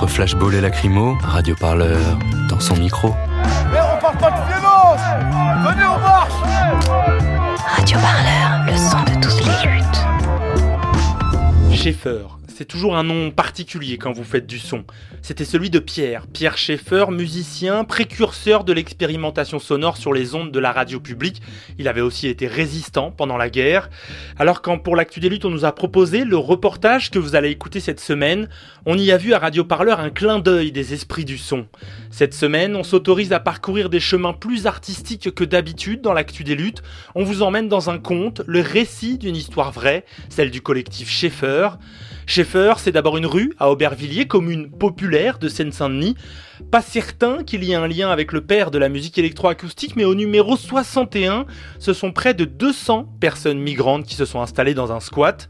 Entre flashball et lacrymo, Radio Parleur dans son micro. Mais on parle pas de violence Venez, on marche Radio Parleur, le son de toutes les luttes. Schaeffer, c'est toujours un nom particulier quand vous faites du son. C'était celui de Pierre, Pierre Schaeffer, musicien, précurseur de l'expérimentation sonore sur les ondes de la radio publique. Il avait aussi été résistant pendant la guerre. Alors quand pour l'actu des luttes on nous a proposé le reportage que vous allez écouter cette semaine, on y a vu à Radio Parleur un clin d'œil des esprits du son. Cette semaine, on s'autorise à parcourir des chemins plus artistiques que d'habitude dans l'actu des luttes. On vous emmène dans un conte, le récit d'une histoire vraie, celle du collectif Schaeffer. Schaeffer, c'est d'abord une rue à Aubervilliers, commune populaire de Seine-Saint-Denis. Pas certain qu'il y ait un lien avec le père de la musique électroacoustique, mais au numéro 61, ce sont près de 200 personnes migrantes qui se sont installées dans un squat.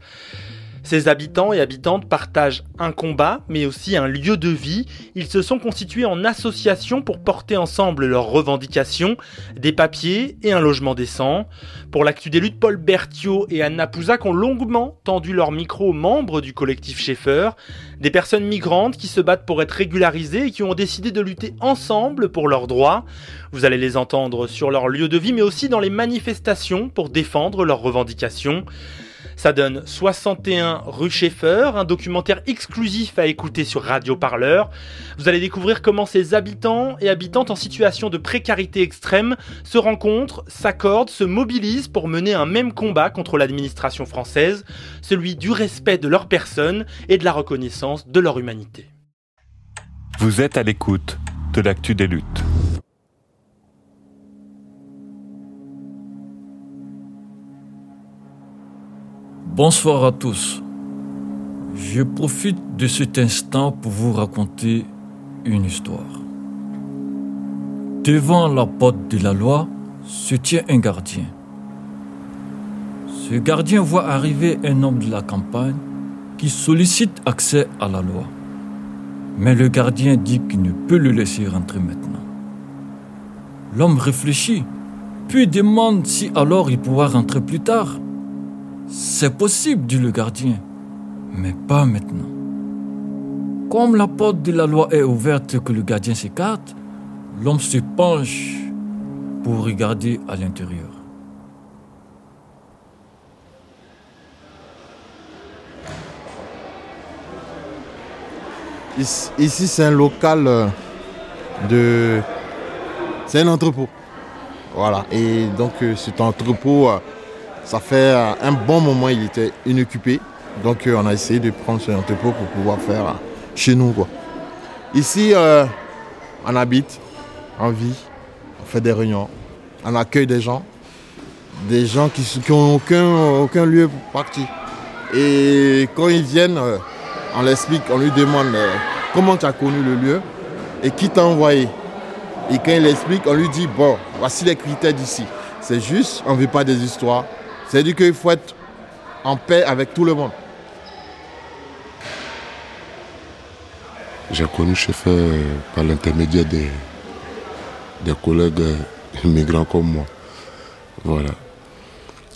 Ces habitants et habitantes partagent un combat, mais aussi un lieu de vie. Ils se sont constitués en association pour porter ensemble leurs revendications, des papiers et un logement décent. Pour l'actu des luttes, Paul Berthiaud et Anna Pouzac ont longuement tendu leur micro aux membres du collectif Schaeffer, des personnes migrantes qui se battent pour être régularisées et qui ont décidé de lutter ensemble pour leurs droits. Vous allez les entendre sur leur lieu de vie, mais aussi dans les manifestations pour défendre leurs revendications. Ça donne 61 rue Schaeffer, un documentaire exclusif à écouter sur Radio Parleur. Vous allez découvrir comment ces habitants et habitantes en situation de précarité extrême se rencontrent, s'accordent, se mobilisent pour mener un même combat contre l'administration française, celui du respect de leur personne et de la reconnaissance de leur humanité. Vous êtes à l'écoute de l'actu des luttes. Bonsoir à tous. Je profite de cet instant pour vous raconter une histoire. Devant la porte de la loi se tient un gardien. Ce gardien voit arriver un homme de la campagne qui sollicite accès à la loi. Mais le gardien dit qu'il ne peut le laisser rentrer maintenant. L'homme réfléchit, puis demande si alors il pourra rentrer plus tard. C'est possible, dit le gardien, mais pas maintenant. Comme la porte de la loi est ouverte et que le gardien s'écarte, l'homme se penche pour regarder à l'intérieur. Ici, c'est un local euh, de... C'est un entrepôt. Voilà. Et donc euh, cet entrepôt, euh, ça fait euh, un bon moment, il était inoccupé. Donc euh, on a essayé de prendre cet entrepôt pour pouvoir faire euh, chez nous. Quoi. Ici, on habite, on vit, on fait des réunions, on accueille des gens, des gens qui n'ont aucun, aucun lieu pour partir. Et quand ils viennent, on l'explique, on lui demande comment tu as connu le lieu et qui t'a envoyé. Et quand il explique, on lui dit, bon, voici les critères d'ici. C'est juste, on ne veut pas des histoires. C'est-à-dire qu'il faut être en paix avec tout le monde. J'ai connu Schaeffer par l'intermédiaire des, des collègues euh, immigrants comme moi. Voilà.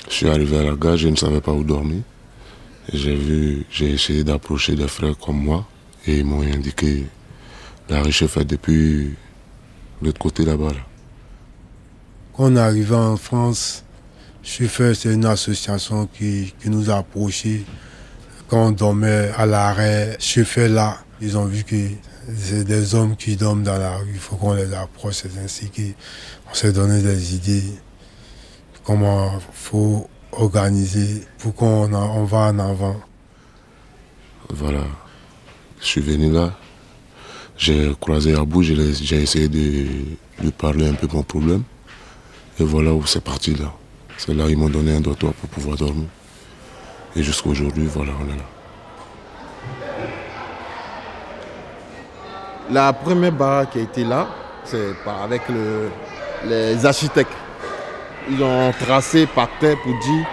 Je suis arrivé à la gare, je ne savais pas où dormir. J'ai vu, j'ai essayé d'approcher des frères comme moi et ils m'ont indiqué la rue Schaeffer depuis l'autre côté là-bas. Là. Quand on est arrivé en France, Schaeffer, c'est une association qui, qui nous a approchés Quand on dormait à l'arrêt, chauffeur là, ils ont vu que c'est des hommes qui dorment dans la rue. Il faut qu'on les approche. C'est ainsi qu'on s'est donné des idées. Comment faut organiser pour qu'on on va en avant. Voilà. Je suis venu là. J'ai croisé Abou, j'ai essayé de parler un peu mon problème. Et voilà où c'est parti là. C'est là ils m'ont donné un dortoir pour pouvoir dormir. Et jusqu'à aujourd'hui, voilà, on est là. La première baraque qui a été là, c'est avec le- les architectes. Ils ont tracé par terre pour dire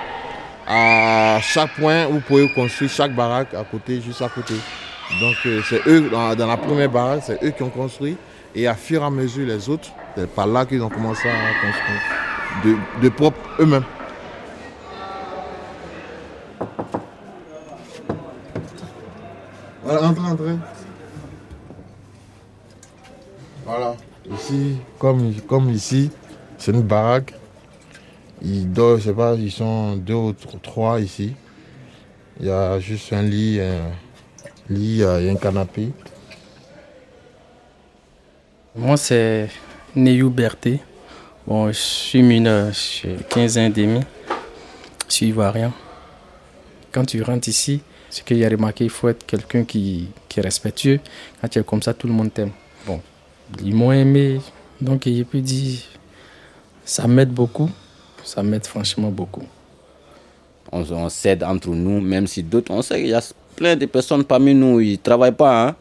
à chaque point vous pouvez construire chaque baraque à côté, juste à côté. Donc euh, c'est eux, dans la première baraque, c'est eux qui ont construit. Et à fur et à mesure, les autres, c'est par là qu'ils ont commencé à construire. De, de propre eux-mêmes. Voilà, entrez, entrez. Voilà. Ici, comme, comme ici, c'est une baraque. Ils dorment, je sais pas, ils sont deux ou tr- trois ici. Il y a juste un lit, un lit, euh, a un canapé. Moi, c'est Neyou Berté. Bon, je suis mineur, j'ai 15 ans et demi. Je suis ivoirien. Quand tu rentres ici, ce qu'il y a remarqué, il faut être quelqu'un qui, qui est respectueux. Quand tu es comme ça, tout le monde t'aime. Bon, ils m'ont aimé. Donc, je peux dire, ça m'aide beaucoup. Ça m'aide franchement beaucoup. On, on s'aide entre nous, même si d'autres, on sait qu'il y a plein de personnes parmi nous, ils ne travaillent pas, hein.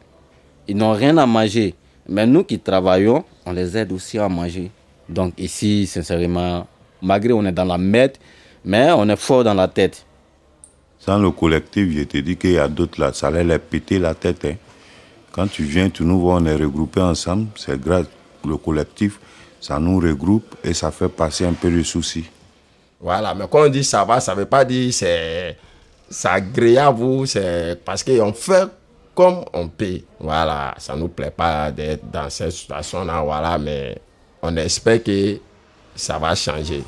ils n'ont rien à manger. Mais nous qui travaillons, on les aide aussi à manger. Donc ici, sincèrement, malgré on est dans la merde, mais on est fort dans la tête. Sans le collectif, je te dis qu'il y a d'autres là, ça allait les péter la tête. hein. Quand tu viens, tu nous vois, on est regroupés ensemble, c'est grâce au collectif, ça nous regroupe et ça fait passer un peu de soucis. Voilà, mais quand on dit ça va, ça ne veut pas dire c'est c'est agréable, c'est parce qu'on fait comme on peut. Voilà, ça ne nous plaît pas d'être dans cette situation-là, voilà, mais on espère que ça va changer.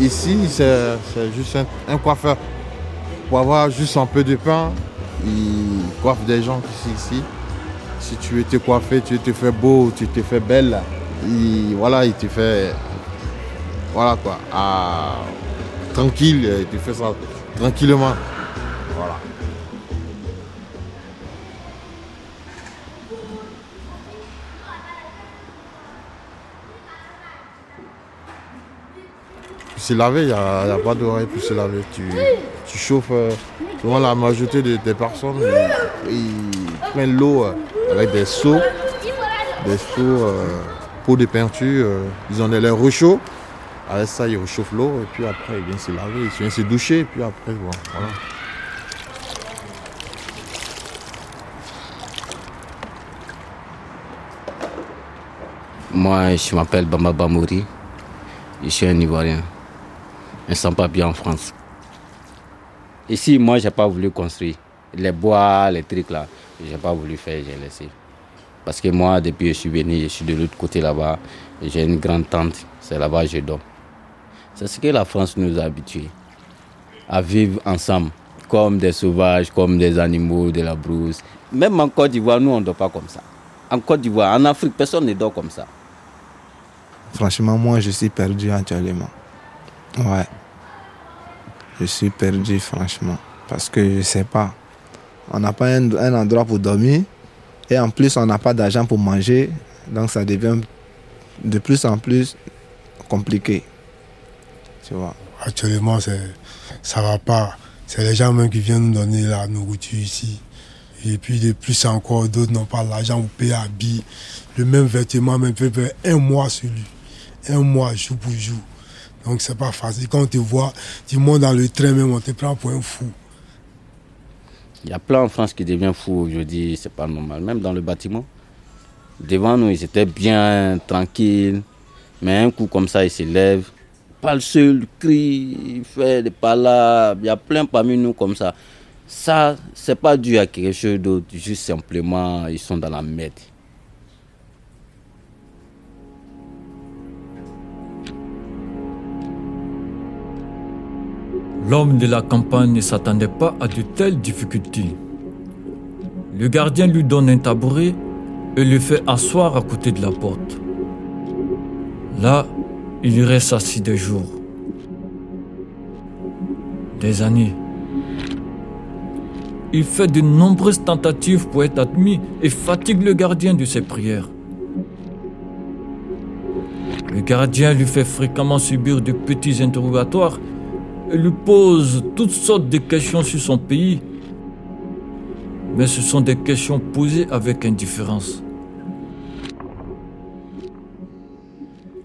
Ici, c'est juste un, coiffeur. Pour avoir juste un peu de pain, il coiffe des gens ici. ici. Si tu veux te coiffer, tu te fais beau, tu te fais belle, il, voilà, il te fait. Voilà quoi. ah, tranquille, il te fait ça tranquillement. Voilà. Se laver, il n'y a, a pas d'oreille pour se laver. Tu, tu chauffes. euh, souvent, la majorité de- des personnes, ils, ils prennent l'eau euh, avec des seaux, des seaux euh, pour de peinture. euh, ils ont des leurs rechauds. Avec ça, ils réchauffent l'eau et puis après, ils viennent se laver, ils viennent se doucher et puis après, voilà. Moi, je m'appelle Bamba Bamouri. Je suis un Ivoirien. Un sans-papier en France. Ici, moi, j'ai pas voulu construire. Les bois, les trucs là, j'ai pas voulu faire, j'ai laissé. Parce que moi, depuis que je suis venu, je suis de l'autre côté là-bas. J'ai une grande tente, c'est là-bas que je dors. C'est ce que la France nous a habitués. À vivre ensemble, comme des sauvages, comme des animaux de la brousse. Même en Côte d'Ivoire, nous, on ne dort pas comme ça. En Côte d'Ivoire, en Afrique, personne ne dort comme ça. Franchement, moi, je suis perdu actuellement. Ouais. Je suis perdu, franchement. Parce que je sais pas. On n'a pas un, un endroit pour dormir. Et en plus, on n'a pas d'argent pour manger. Donc, ça devient de plus en plus compliqué. Tu vois. Actuellement, c'est, ça va pas. C'est les gens même qui viennent nous donner la nourriture ici. Et puis de plus encore, d'autres n'ont pas l'argent pour payer un billet. Le même vêtement même peut faire un mois sur lui. Un mois, jour pour jour. Donc c'est pas facile. Quand on te voit, tu montes dans le train même, on te prend pour un fou. Il y a plein en France qui deviennent fous aujourd'hui, c'est pas normal. Même dans le bâtiment. Devant nous, ils étaient bien tranquilles. Mais un coup comme ça, ils se lèvent parle seul, crie, fait des palabres. Il y a plein parmi nous comme ça. Ça, c'est pas dû à quelque chose d'autre. Juste simplement, ils sont dans la merde. L'homme de la campagne ne s'attendait pas à de telles difficultés. Le gardien lui donne un tabouret et le fait asseoir à côté de la porte. Là, il reste assis des jours, des années. Il fait de nombreuses tentatives pour être admis et fatigue le gardien de ses prières. Le gardien lui fait fréquemment subir de petits interrogatoires et lui pose toutes sortes de questions sur son pays. Mais ce sont des questions posées avec indifférence.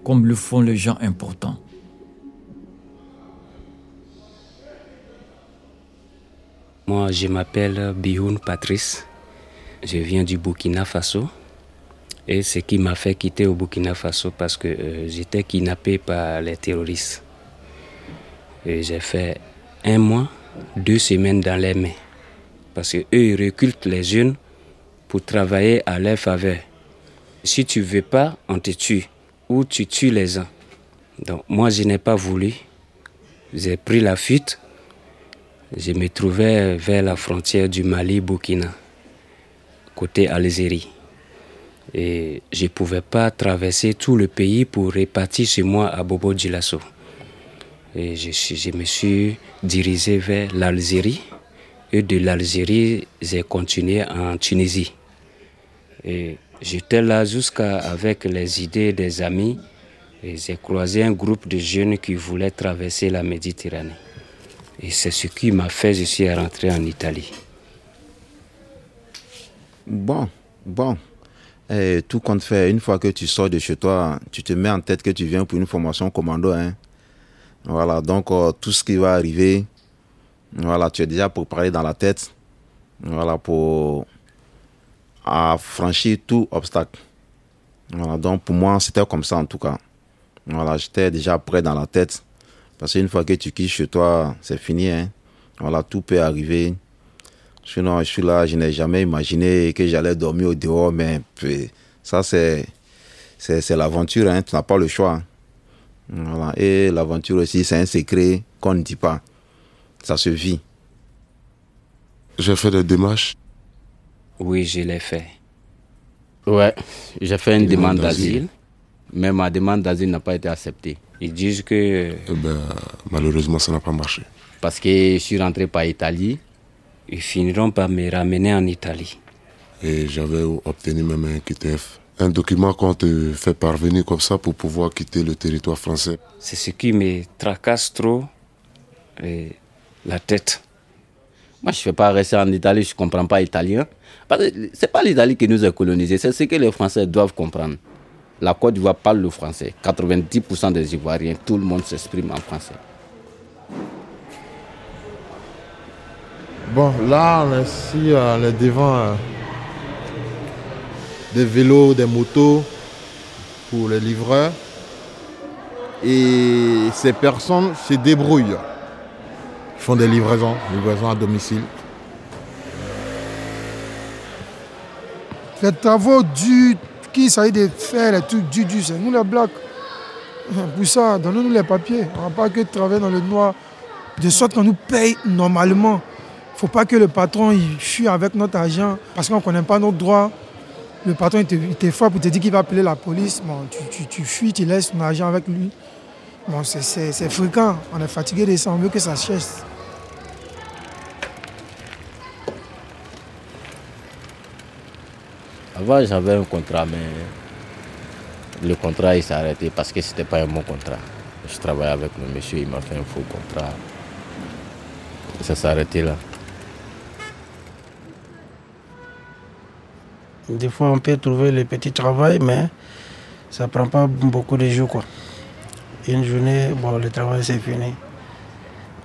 Comme le font les gens importants. Moi, je m'appelle Bihoun Patrice. Je viens du Burkina Faso. Et ce qui m'a fait quitter au Burkina Faso parce que euh, j'étais kidnappé par les terroristes. J'ai fait un mois, deux semaines dans les mains. Parce qu'eux, ils recrutent les jeunes pour travailler à leur faveur. Si tu veux pas, on te tue. Ou tu tues les gens. Donc moi, je n'ai pas voulu. J'ai pris la fuite. Je me trouvais vers la frontière du Mali-Burkina, côté Algérie. Et je ne pouvais pas traverser tout le pays pour repartir chez moi à Bobo Djilasso. Et je, je me suis dirigé vers l'Algérie. Et de l'Algérie, j'ai continué en Tunisie. J'étais là jusqu'à avec les idées des amis. Et j'ai croisé un groupe de jeunes qui voulaient traverser la Méditerranée. Et c'est ce qui m'a fait, je suis rentré en Italie. Bon, bon. Et tout compte fait, une fois que tu sors de chez toi, tu te mets en tête que tu viens pour une formation commando. Hein. Voilà, donc euh, tout ce qui va arriver, voilà, tu es déjà préparé dans la tête. Voilà, pour franchir tout obstacle. Donc pour moi, c'était comme ça en tout cas. Voilà, j'étais déjà prêt dans la tête. Parce qu'une fois que tu quittes chez toi, c'est fini. Hein. Voilà, tout peut arriver. Sinon, je suis là, je n'ai jamais imaginé que j'allais dormir au dehors, mais ça, c'est, c'est, l'aventure, hein. tu n'as pas le choix. Et l'aventure aussi, c'est un secret qu'on ne dit pas. Ça se vit. J'ai fait des démarches. Oui, je l'ai fait. Ouais, j'ai fait une demande d'asile, mais ma demande d'asile n'a pas été acceptée. Ils disent que... Eh ben, malheureusement, ça n'a pas marché. Parce que je suis rentré par Italie, ils finiront par me ramener en Italie. Et j'avais obtenu même un QTF. Un document qu'on te fait parvenir comme ça pour pouvoir quitter le territoire français. C'est ce qui me tracasse trop et la tête. Moi, je ne vais pas rester en Italie, je ne comprends pas italien. Ce n'est pas l'Italie qui nous a colonisés, c'est ce que les Français doivent comprendre. La Côte d'Ivoire parle le français. 90% des Ivoiriens, tout le monde s'exprime en français. Bon, là, on est est devant euh, des vélos, des motos pour les livreurs. Et ces personnes se débrouillent. Font des livraisons, livraisons à domicile. Les travaux durs, qui s'agit de faire les trucs durs, c'est nous les blacks. Pour ça, donnez-nous les papiers. On ne va pas que travailler dans le noir. De sorte qu'on nous paye normalement. Il ne faut pas que le patron il fuit avec notre argent parce qu'on ne connaît pas nos droits. Le patron il te, il frappe pour te dire qu'il va appeler la police. Bon, tu, tu, tu fuis, tu laisses ton argent avec lui. Bon, c'est fréquent. On est fatigué de ça, on veut que ça cesse. J'avais un contrat, mais le contrat il s'est arrêté parce que ce n'était pas un bon contrat. Je travaillais avec le monsieur, il m'a fait un faux contrat. Ça s'est arrêté là. Des fois, on peut trouver le petit travail, mais ça prend pas beaucoup de jours. Quoi. Une journée, bon, le travail c'est fini.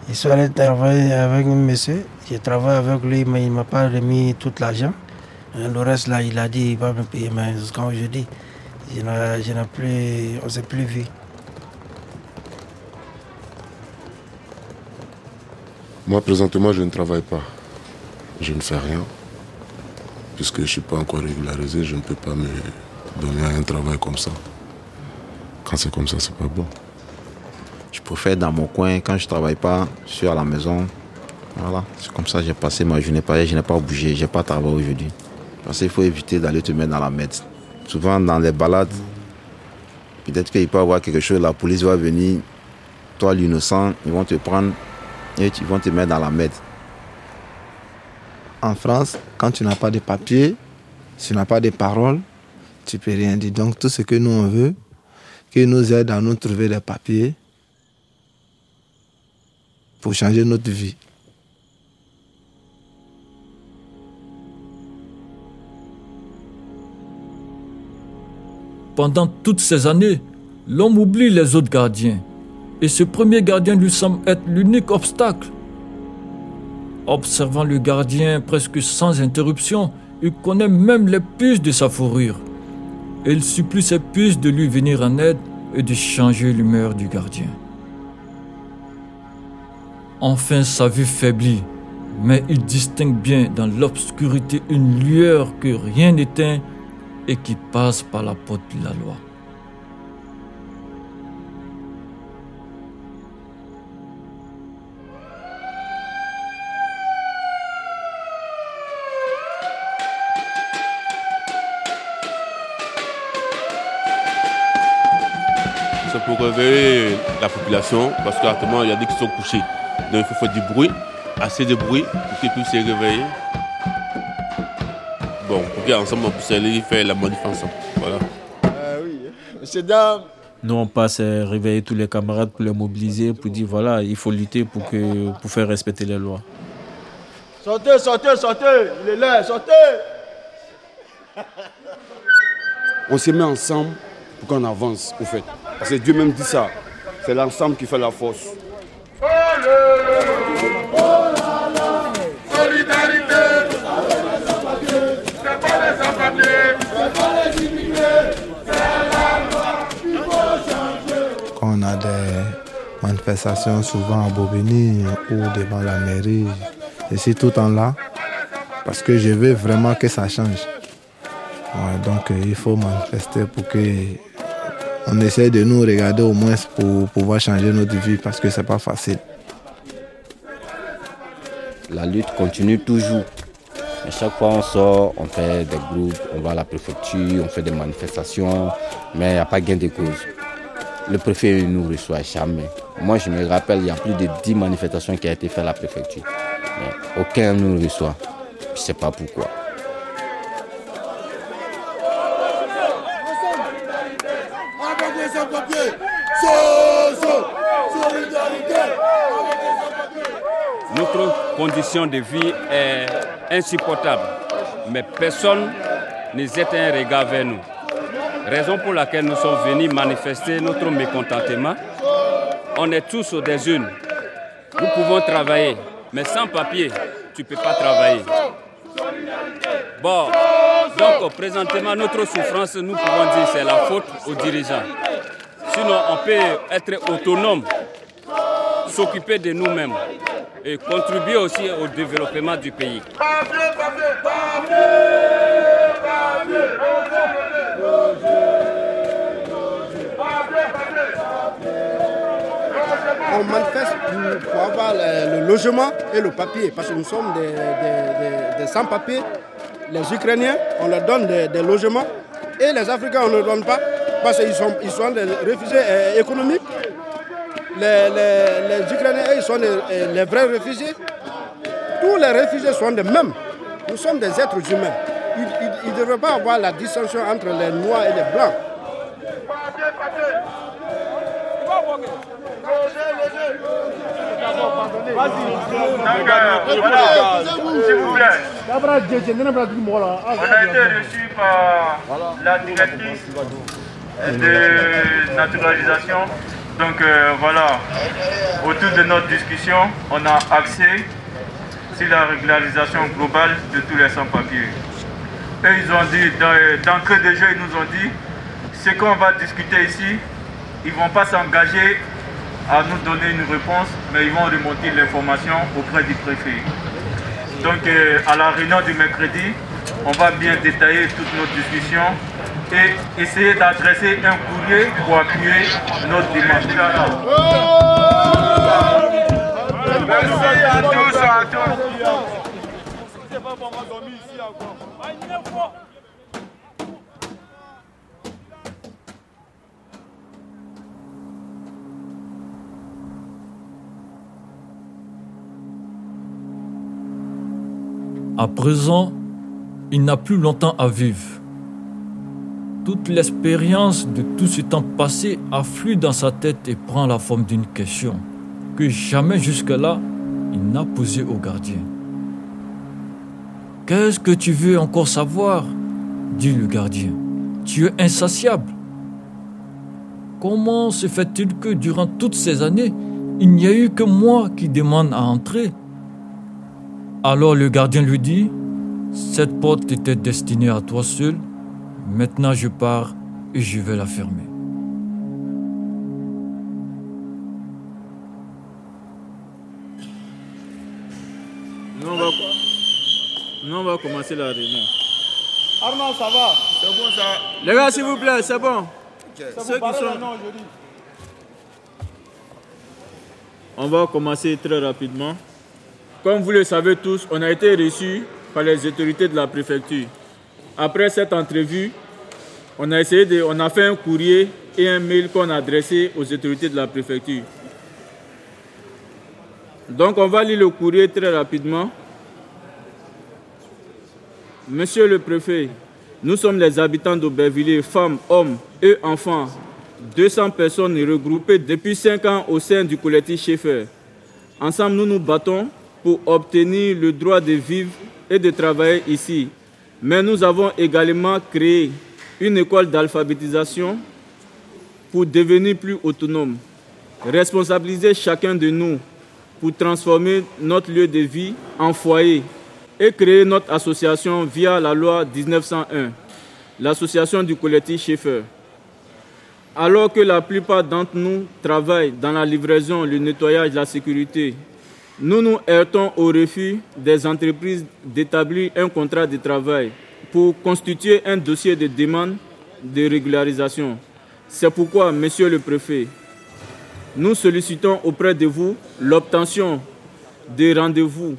Je suis allé travailler avec un monsieur, j'ai travaillé avec lui, mais il ne m'a pas remis tout l'argent. Le reste, là, il a dit qu'il va me payer, mais quand je dis, je n'ai plus, on ne s'est plus vu. Moi, présentement, je ne travaille pas. Je ne fais rien. Puisque je ne suis pas encore régularisé, je ne peux pas me donner un travail comme ça. Quand c'est comme ça, c'est pas bon. Je préfère dans mon coin, quand je ne travaille pas, je suis à la maison. Voilà, c'est comme ça que j'ai passé ma journée. Je n'ai pas bougé, je n'ai pas travaillé aujourd'hui. Parce qu'il faut éviter d'aller te mettre dans la merde. Souvent dans les balades, peut-être qu'il peut y avoir quelque chose, la police va venir, toi l'innocent, ils vont te prendre et ils vont te mettre dans la merde. En France, quand tu n'as pas de papier, tu n'as pas de parole, tu peux rien dire. Donc tout ce que nous on veut, qu'ils nous aident à nous trouver des papiers pour changer notre vie. Pendant toutes ces années, l'homme oublie les autres gardiens. Et ce premier gardien lui semble être l'unique obstacle. Observant le gardien presque sans interruption, il connaît même les puces de sa fourrure. Et il supplie ses puces de lui venir en aide et de changer l'humeur du gardien. Enfin sa vue faiblit, mais il distingue bien dans l'obscurité une lueur que rien n'éteint et qui passe par la porte de la loi. C'est pour réveiller la population parce qu'actuellement il y a des qui sont couchés. Donc il faut faire du bruit, assez de bruit pour qu'ils puissent se réveiller. Bon, pour qu'ensemble on puisse aller faire la manif ensemble. Voilà. Euh, oui, monsieur dame. Nous, on passe à réveiller tous les camarades pour les mobiliser, pour dire voilà, il faut lutter pour, que, pour faire respecter les lois. Sortez, sortez, sortez, il est là, sortez. On se met ensemble pour qu'on avance, au fait. Parce que Dieu même dit ça. C'est l'ensemble qui fait la force. Manifestations souvent à Bobigny ou devant la mairie, je suis tout le temps là parce que je veux vraiment que ça change. Donc euh, il faut manifester pour que on essaie de nous regarder au moins pour pouvoir changer notre vie parce que c'est pas facile. La lutte continue toujours. Chaque fois on sort, on fait des groupes, on va à la préfecture, on fait des manifestations, mais il n'y a pas gain de cause. Le préfet ne nous reçoit jamais. Moi je me rappelle, il y a plus de 10 manifestations qui ont été faites à la préfecture. Mais aucun ne nous reçoit. Je ne sais pas pourquoi. Notre condition de vie est insupportable, mais personne ne jette un regard vers nous. Raison pour laquelle nous sommes venus manifester notre mécontentement. On est tous des unes. Nous pouvons travailler, mais sans papier, tu ne peux pas travailler. Bon, donc présentement, notre souffrance, nous pouvons dire c'est la faute aux dirigeants. Sinon, on peut être autonome, s'occuper de nous-mêmes et contribuer aussi au développement du pays. On manifeste pour, avoir le, logement et le papier parce que nous sommes des, sans-papiers. Les Ukrainiens, on leur donne des, logements et les Africains, on ne leur donne pas parce qu'ils sont, des réfugiés économiques. Les, Ukrainiens, ils sont les vrais réfugiés. Tous les réfugiés sont les mêmes. Nous sommes des êtres humains. Il ne devrait pas avoir la distinction entre les noirs et les blancs. On a été reçu par la directrice de naturalisation. Donc euh, voilà, autour de notre discussion, on a axé sur la régularisation globale de tous les sans-papiers. Eux, ils ont dit, d'entrée de jeu, ils nous ont dit, ce qu'on va discuter ici, ils ne vont pas s'engager à nous donner une réponse, mais ils vont remonter l'information auprès du préfet. Donc euh, à la réunion du mercredi, on va bien détailler toute notre discussion et essayer d'adresser un courrier pour appuyer notre démarche. à tous, à tous. À présent, il n'a plus longtemps à vivre. Toute l'expérience de tout ce temps passé afflue dans sa tête et prend la forme d'une question que jamais jusque-là il n'a posée au gardien. Qu'est-ce que tu veux encore savoir? dit le gardien. Tu es insatiable. Comment se fait-il que durant toutes ces années, il n'y a eu que moi qui demande à entrer? Alors le gardien lui dit, cette porte était destinée à toi seul. Maintenant je pars et je vais la fermer. Nous on va, nous, on va commencer la réunion. Armand, ça va? C'est bon ça Les gars, s'il vous plaît, c'est bon. Ça Ceux qui sont- dis. On va commencer très rapidement. Comme vous le savez tous, on a été reçus par les autorités de la préfecture. Après cette entrevue, on a essayé de, on fait un courrier et un mail qu'on a adressé aux autorités de la préfecture. Donc on va lire le courrier très rapidement. Monsieur le préfet, nous sommes les habitants d'Aubervilliers, femmes, hommes et enfants. 200 personnes regroupées depuis 5 ans au sein du collectif Schaeffer. Ensemble, nous nous battons pour obtenir le droit de vivre et de travailler ici. Mais nous avons également créé une école d'alphabétisation pour devenir plus autonome. Responsabiliser chacun de nous pour transformer notre lieu de vie en foyer et créer notre association via la loi 1901, l'association du collectif Schaeffer. Alors que la plupart d'entre nous travaillent dans la livraison, le nettoyage, la sécurité, nous nous heurtons au refus des entreprises d'établir un contrat de travail pour constituer un dossier de demande de régularisation. C'est pourquoi, Monsieur le Préfet, nous sollicitons auprès de vous l'obtention des rendez-vous.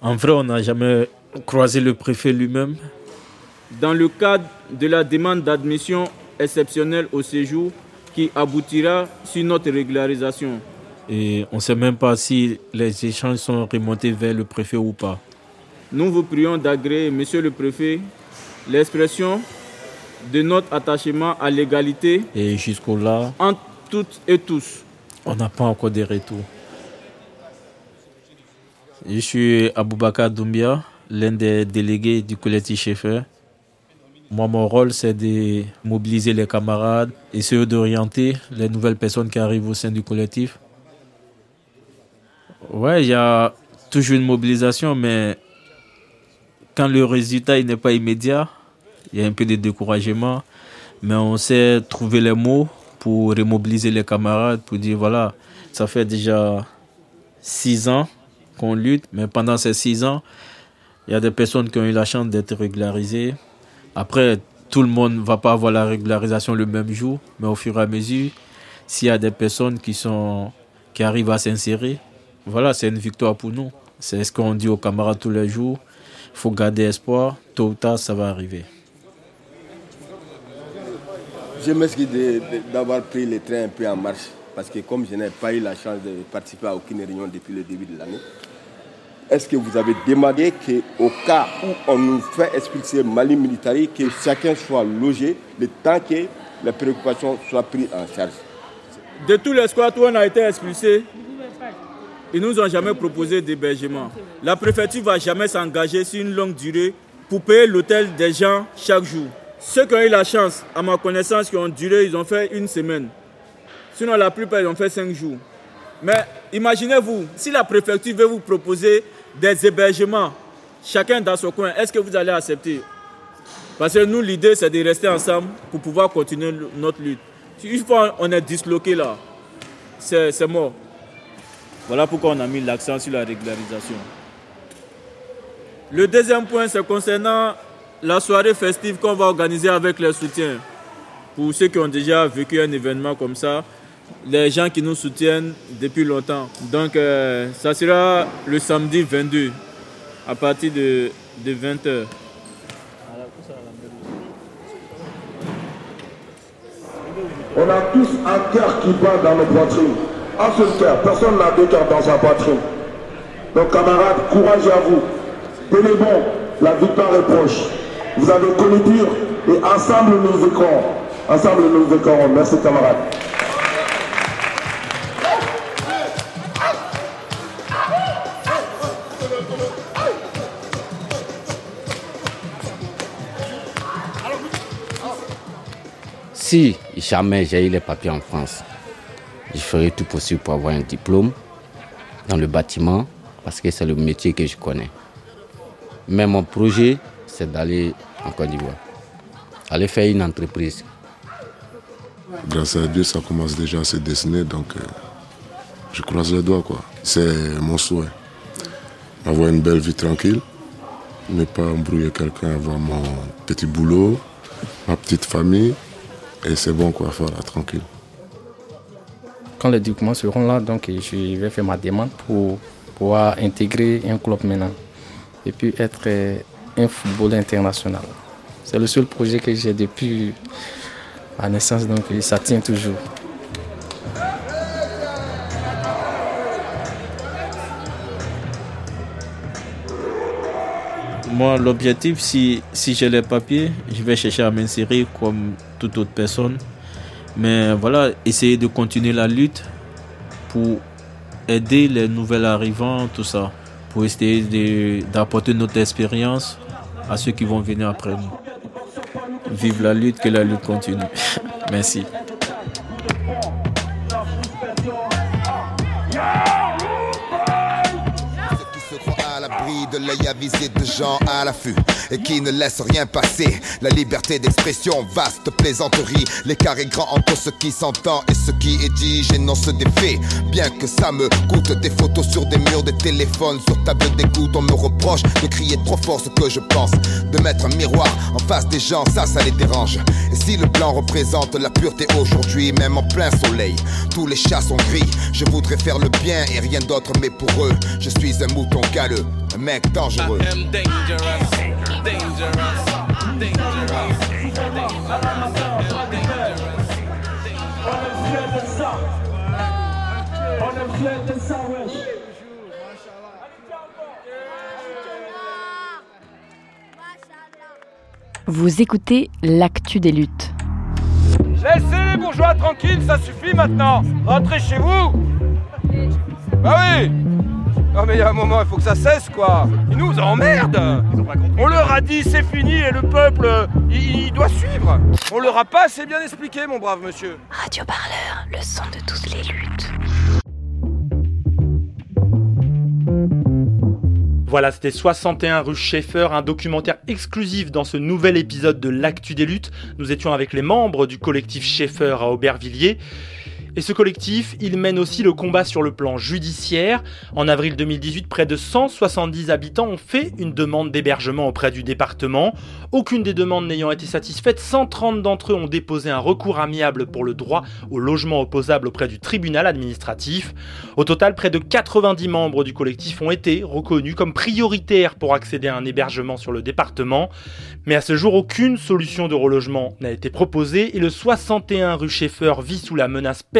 En vrai, on n'a jamais croisé le préfet lui-même. Dans le cadre de la demande d'admission exceptionnelle au séjour qui aboutira sur notre régularisation. Et on ne sait même pas si les échanges sont remontés vers le préfet ou pas. Nous vous prions d'agréer, Monsieur le Préfet, l'expression de notre attachement à l'égalité. Et jusqu'au-là, entre toutes et tous. On n'a pas encore de retour. Je suis Aboubakar Doumbia, l'un des délégués du collectif Schaeffer. Moi, mon rôle, c'est de mobiliser les camarades, essayer d'orienter les nouvelles personnes qui arrivent au sein du collectif. Ouais, il y a toujours une mobilisation, mais quand le résultat n'est pas immédiat, il y a un peu de découragement. Mais on sait trouver les mots pour remobiliser les camarades, pour dire voilà, ça fait déjà six ans qu'on lutte, mais pendant ces six ans, il y a des personnes qui ont eu la chance d'être régularisées. Après, tout le monde ne va pas avoir la régularisation le même jour, mais au fur et à mesure, s'il y a des personnes qui, sont, qui arrivent à s'insérer, voilà, c'est une victoire pour nous. C'est ce qu'on dit aux camarades tous les jours. Il faut garder espoir. Tôt ou tard, ça va arriver. Je m'excuse d'avoir pris le train un peu en marche parce que comme je n'ai pas eu la chance de participer à aucune réunion depuis le début de l'année, est-ce que vous avez demandé qu'au cas où on nous fait expulser Mali Militari, que chacun soit logé le temps que les préoccupations soient prises en charge? De tous les squats où on a été expulsés, ils nous ont jamais proposé d'hébergement. La préfecture ne va jamais s'engager sur une longue durée pour payer l'hôtel des gens chaque jour. Ceux qui ont eu la chance, à ma connaissance, qui ont duré, ils ont fait une semaine. Sinon, la plupart, ils ont fait cinq jours. Mais imaginez-vous, si la préfecture veut vous proposer des hébergements, chacun dans son coin, est-ce que vous allez accepter? Parce que nous, l'idée, c'est de rester ensemble pour pouvoir continuer notre lutte. Une fois on est disloqué là, c'est mort. Voilà pourquoi on a mis l'accent sur la régularisation. Le deuxième point, c'est concernant la soirée festive qu'on va organiser avec les soutiens. Pour ceux qui ont déjà vécu un événement comme ça, les gens qui nous soutiennent depuis longtemps. Donc euh, ça sera le samedi 22 à partir de, de 20h. On a tous un cœur qui bat dans nos poitrines. Un seul cœur, personne n'a deux cœurs dans sa poitrine. Donc camarades, courage à vous. Tenez bon, la victoire est proche. Vous avez connu pire et ensemble nous vaincrons. Ensemble nous vaincrons. Merci camarades. Si jamais j'ai eu les papiers en France, je ferai tout possible pour avoir un diplôme dans le bâtiment parce que c'est le métier que je connais. Mais mon projet, c'est d'aller en Côte d'Ivoire, aller faire une entreprise. Grâce à Dieu, ça commence déjà à se dessiner, donc euh, je croise les doigts. C'est mon souhait. Avoir une belle vie tranquille, ne pas embrouiller quelqu'un, avoir mon petit boulot, ma petite famille, et c'est bon quoi, faire tranquille. Quand les documents seront là, donc je vais faire ma demande pour pouvoir intégrer un club maintenant et puis être euh, un footballeur international. C'est le seul projet que j'ai depuis ma naissance, donc ça tient toujours. Moi, l'objectif, si, si j'ai les papiers, je vais chercher à m'insérer comme toute autre personne. Mais voilà, essayer de continuer la lutte pour aider les nouvelles arrivants, tout ça. Pour essayer d'apporter notre expérience à ceux qui vont venir après nous. Vive la lutte, que la lutte continue. Merci. L'œil avisé de gens à l'affût et qui ne laissent rien passer. La liberté d'expression, vaste plaisanterie. L'écart est grand entre ce qui s'entend et ce qui est dit. J'énonce des faits, bien que ça me coûte des photos sur des murs, des téléphones, sur table d'écoute. On me reproche de crier trop fort ce que je pense, de mettre un miroir en face des gens, ça, ça les dérange. Et si le blanc représente la pureté aujourd'hui, même en plein soleil, tous les chats sont gris. Je voudrais faire le bien et rien d'autre, mais pour eux, je suis un mouton galeux, un mec dangereux. Vous écoutez l'actu des luttes. Laissez les bourgeois tranquilles, ça suffit maintenant. Rentrez chez vous. Bah oui. Non mais il y a un moment, il faut que ça cesse quoi. Ils nous emmerdent. On leur a dit c'est fini et le peuple, il, il doit suivre. On leur a pas assez bien expliqué, mon brave monsieur. Radio Parleur, le son de toutes les luttes. Voilà, c'était 61 rue Schaeffer, un documentaire exclusif dans ce nouvel épisode de l'Actu des luttes. Nous étions avec les membres du collectif Schaeffer à Aubervilliers. Et ce collectif, il mène aussi le combat sur le plan judiciaire. En avril 2018, près de 170 habitants ont fait une demande d'hébergement auprès du département. Aucune des demandes n'ayant été satisfaite, 130 d'entre eux ont déposé un recours amiable pour le droit au logement opposable auprès du tribunal administratif. Au total, près de 90 membres du collectif ont été reconnus comme prioritaires pour accéder à un hébergement sur le département. Mais à ce jour, aucune solution de relogement n'a été proposée et le 61 rue Schaeffer vit sous la menace permanente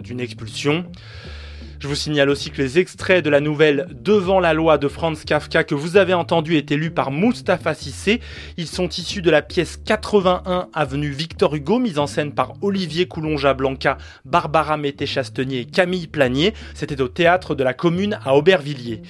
d'une expulsion. Je vous signale aussi que les extraits de la nouvelle Devant la loi de Franz Kafka que vous avez entendu étaient lus par Mustapha Sissé. Ils sont issus de la pièce 81 avenue Victor Hugo, mise en scène par Olivier Coulonja Blanca, Barbara Mété-Chastenier et Camille Planier. C'était au théâtre de la commune à Aubervilliers.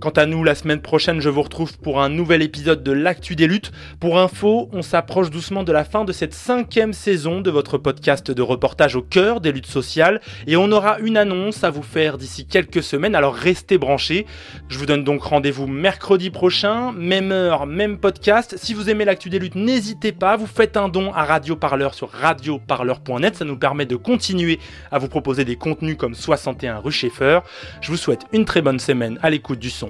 Quant à nous, la semaine prochaine, je vous retrouve pour un nouvel épisode de l'Actu des luttes. Pour info, on s'approche doucement de la fin de cette cinquième saison de votre podcast de reportage au cœur des luttes sociales et on aura une annonce à vous faire d'ici quelques semaines, alors restez branchés. Je vous donne donc rendez-vous mercredi prochain, même heure, même podcast. Si vous aimez l'Actu des luttes, n'hésitez pas, vous faites un don à Radio Parleur sur radioparleur.net, ça nous permet de continuer à vous proposer des contenus comme 61 rue Schaeffer. Je vous souhaite une très bonne semaine à l'écoute du son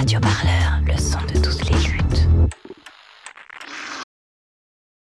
Radio Parleur.